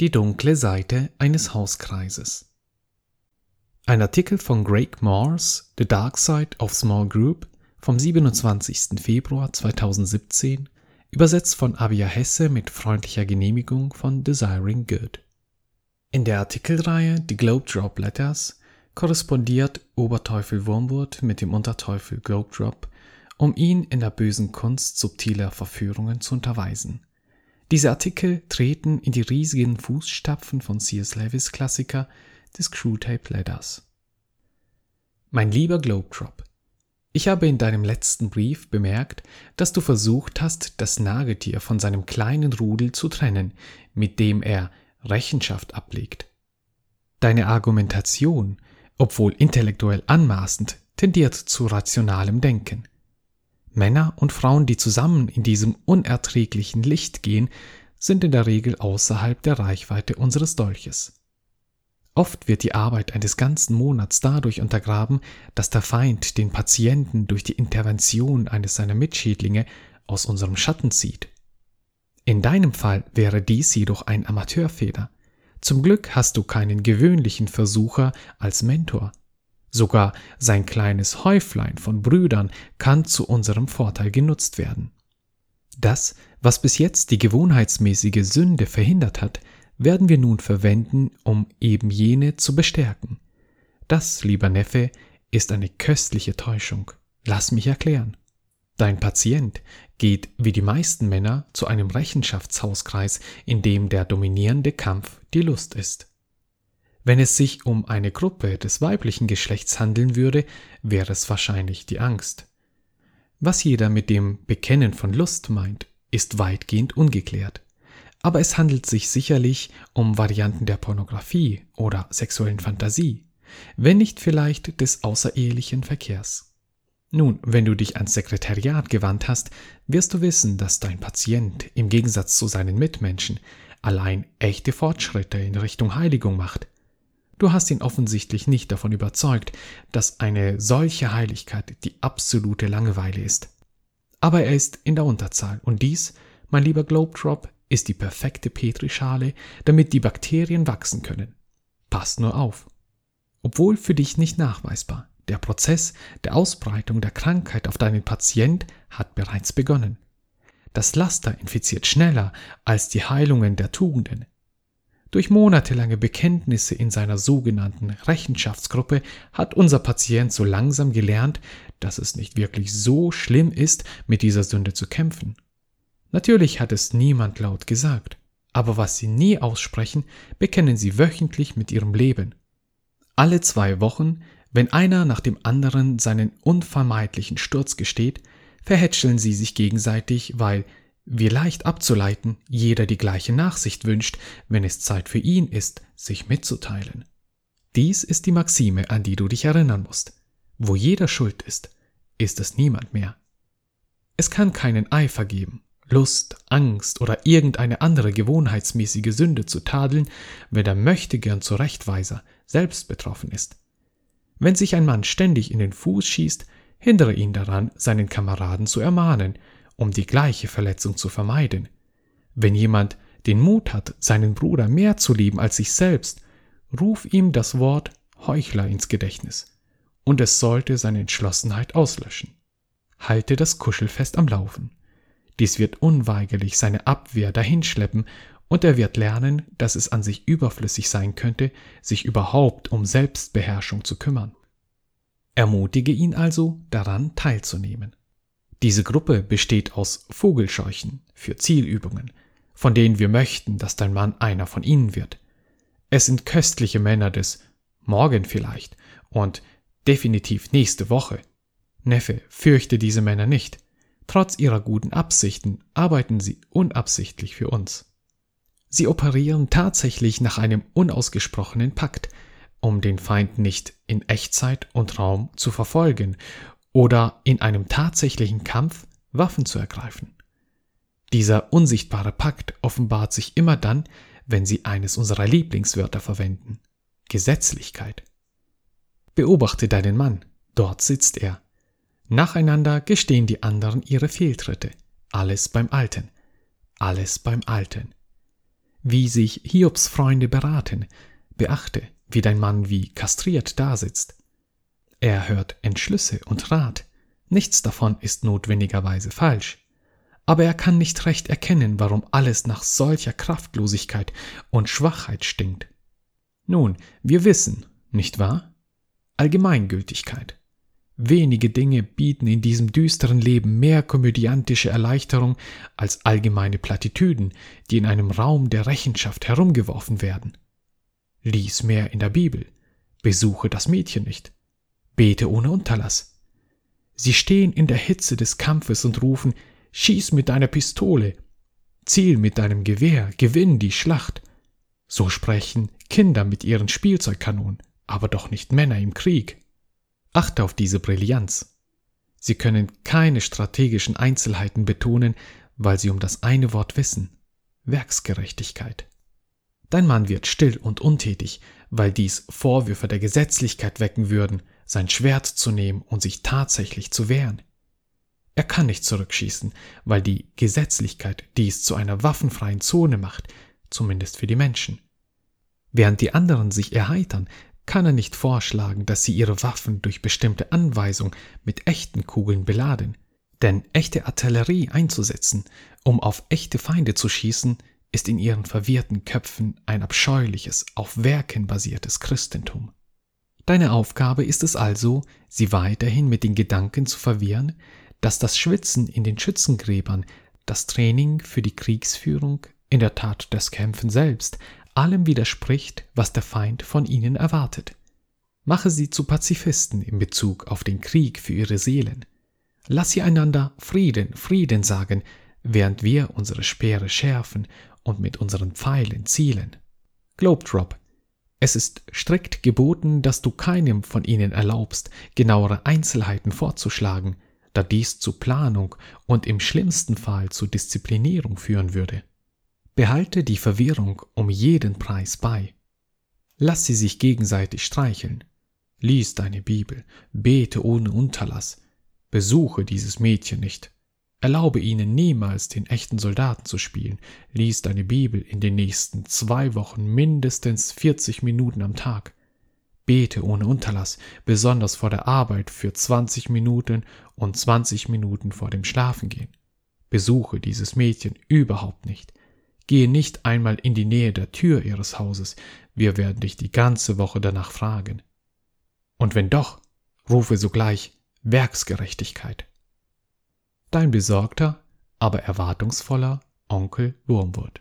Die dunkle Seite eines Hauskreises. Ein Artikel von Greg Morse, The Dark Side of Small Group, vom 27. Februar 2017, übersetzt von Abia Hesse mit freundlicher Genehmigung von Desiring Good. In der Artikelreihe The Globe Drop Letters korrespondiert Oberteufel Wurmwood mit dem Unterteufel Globe Drop, um ihn in der bösen Kunst subtiler Verführungen zu unterweisen. Diese Artikel treten in die riesigen Fußstapfen von C.S. Lewis Klassiker des Screwtape Letters. Mein lieber Globetrop, ich habe in deinem letzten Brief bemerkt, dass du versucht hast, das Nagetier von seinem kleinen Rudel zu trennen, mit dem er Rechenschaft ablegt. Deine Argumentation, obwohl intellektuell anmaßend, tendiert zu rationalem Denken. Männer und Frauen, die zusammen in diesem unerträglichen Licht gehen, sind in der Regel außerhalb der Reichweite unseres Dolches. Oft wird die Arbeit eines ganzen Monats dadurch untergraben, dass der Feind den Patienten durch die Intervention eines seiner Mitschädlinge aus unserem Schatten zieht. In deinem Fall wäre dies jedoch ein Amateurfehler. Zum Glück hast du keinen gewöhnlichen Versucher als Mentor. Sogar sein kleines Häuflein von Brüdern kann zu unserem Vorteil genutzt werden. Das, was bis jetzt die gewohnheitsmäßige Sünde verhindert hat, werden wir nun verwenden, um eben jene zu bestärken. Das, lieber Neffe, ist eine köstliche Täuschung. Lass mich erklären. Dein Patient geht wie die meisten Männer zu einem Rechenschaftshauskreis, in dem der dominierende Kampf die Lust ist. Wenn es sich um eine Gruppe des weiblichen Geschlechts handeln würde, wäre es wahrscheinlich die Angst. Was jeder mit dem Bekennen von Lust meint, ist weitgehend ungeklärt. Aber es handelt sich sicherlich um Varianten der Pornografie oder sexuellen Fantasie, wenn nicht vielleicht des außerehelichen Verkehrs. Nun, wenn du dich ans Sekretariat gewandt hast, wirst du wissen, dass dein Patient im Gegensatz zu seinen Mitmenschen allein echte Fortschritte in Richtung Heiligung macht Du hast ihn offensichtlich nicht davon überzeugt, dass eine solche Heiligkeit die absolute Langeweile ist. Aber er ist in der Unterzahl und dies, mein lieber Globetrop, ist die perfekte Petrischale, damit die Bakterien wachsen können. Pass nur auf. Obwohl für dich nicht nachweisbar, der Prozess der Ausbreitung der Krankheit auf deinen Patient hat bereits begonnen. Das Laster infiziert schneller als die Heilungen der Tugenden. Durch monatelange Bekenntnisse in seiner sogenannten Rechenschaftsgruppe hat unser Patient so langsam gelernt, dass es nicht wirklich so schlimm ist, mit dieser Sünde zu kämpfen. Natürlich hat es niemand laut gesagt, aber was sie nie aussprechen, bekennen sie wöchentlich mit ihrem Leben. Alle zwei Wochen, wenn einer nach dem anderen seinen unvermeidlichen Sturz gesteht, verhätscheln sie sich gegenseitig, weil wie leicht abzuleiten, jeder die gleiche Nachsicht wünscht, wenn es Zeit für ihn ist, sich mitzuteilen. Dies ist die Maxime, an die du dich erinnern musst. Wo jeder schuld ist, ist es niemand mehr. Es kann keinen Eifer geben, Lust, Angst oder irgendeine andere gewohnheitsmäßige Sünde zu tadeln, wenn der Möchtegern Zurechtweiser selbst betroffen ist. Wenn sich ein Mann ständig in den Fuß schießt, hindere ihn daran, seinen Kameraden zu ermahnen, um die gleiche Verletzung zu vermeiden. Wenn jemand den Mut hat, seinen Bruder mehr zu lieben als sich selbst, ruf ihm das Wort Heuchler ins Gedächtnis, und es sollte seine Entschlossenheit auslöschen. Halte das Kuschelfest am Laufen. Dies wird unweigerlich seine Abwehr dahinschleppen, und er wird lernen, dass es an sich überflüssig sein könnte, sich überhaupt um Selbstbeherrschung zu kümmern. Ermutige ihn also, daran teilzunehmen. Diese Gruppe besteht aus Vogelscheuchen für Zielübungen, von denen wir möchten, dass dein Mann einer von ihnen wird. Es sind köstliche Männer des Morgen vielleicht und definitiv nächste Woche. Neffe, fürchte diese Männer nicht. Trotz ihrer guten Absichten arbeiten sie unabsichtlich für uns. Sie operieren tatsächlich nach einem unausgesprochenen Pakt, um den Feind nicht in Echtzeit und Raum zu verfolgen oder in einem tatsächlichen Kampf Waffen zu ergreifen. Dieser unsichtbare Pakt offenbart sich immer dann, wenn Sie eines unserer Lieblingswörter verwenden Gesetzlichkeit. Beobachte deinen Mann, dort sitzt er. Nacheinander gestehen die anderen ihre Fehltritte. Alles beim Alten. Alles beim Alten. wie sich Hiobs Freunde beraten. Beachte, wie dein Mann wie kastriert dasitzt. Er hört Entschlüsse und Rat. Nichts davon ist notwendigerweise falsch. Aber er kann nicht recht erkennen, warum alles nach solcher Kraftlosigkeit und Schwachheit stinkt. Nun, wir wissen, nicht wahr? Allgemeingültigkeit. Wenige Dinge bieten in diesem düsteren Leben mehr komödiantische Erleichterung als allgemeine Plattitüden, die in einem Raum der Rechenschaft herumgeworfen werden. Lies mehr in der Bibel, besuche das Mädchen nicht, bete ohne Unterlass. Sie stehen in der Hitze des Kampfes und rufen Schieß mit deiner Pistole, ziel mit deinem Gewehr, gewinn die Schlacht. So sprechen Kinder mit ihren Spielzeugkanonen, aber doch nicht Männer im Krieg. Achte auf diese Brillanz. Sie können keine strategischen Einzelheiten betonen, weil sie um das eine Wort wissen Werksgerechtigkeit. Dein Mann wird still und untätig, weil dies Vorwürfe der Gesetzlichkeit wecken würden, sein Schwert zu nehmen und sich tatsächlich zu wehren. Er kann nicht zurückschießen, weil die Gesetzlichkeit dies zu einer waffenfreien Zone macht, zumindest für die Menschen. Während die anderen sich erheitern, kann er nicht vorschlagen, dass sie ihre Waffen durch bestimmte Anweisung mit echten Kugeln beladen. Denn echte Artillerie einzusetzen, um auf echte Feinde zu schießen, ist in ihren verwirrten Köpfen ein abscheuliches, auf Werken basiertes Christentum. Deine Aufgabe ist es also, sie weiterhin mit den Gedanken zu verwirren, dass das Schwitzen in den Schützengräbern, das Training für die Kriegsführung, in der Tat das Kämpfen selbst, allem widerspricht, was der Feind von ihnen erwartet. Mache sie zu Pazifisten in Bezug auf den Krieg für ihre Seelen. Lass sie einander Frieden, Frieden sagen, während wir unsere Speere schärfen und mit unseren Pfeilen zielen. Globedrop, es ist strikt geboten, dass du keinem von ihnen erlaubst, genauere Einzelheiten vorzuschlagen, da dies zu Planung und im schlimmsten Fall zu Disziplinierung führen würde. Behalte die Verwirrung um jeden Preis bei. Lass sie sich gegenseitig streicheln. Lies deine Bibel, bete ohne Unterlass, besuche dieses Mädchen nicht. Erlaube ihnen niemals den echten Soldaten zu spielen. Lies deine Bibel in den nächsten zwei Wochen mindestens 40 Minuten am Tag. Bete ohne Unterlass, besonders vor der Arbeit für 20 Minuten und 20 Minuten vor dem Schlafengehen. Besuche dieses Mädchen überhaupt nicht. Gehe nicht einmal in die Nähe der Tür ihres Hauses, wir werden dich die ganze Woche danach fragen. Und wenn doch, rufe sogleich Werksgerechtigkeit. Dein besorgter, aber erwartungsvoller Onkel Wurmwood.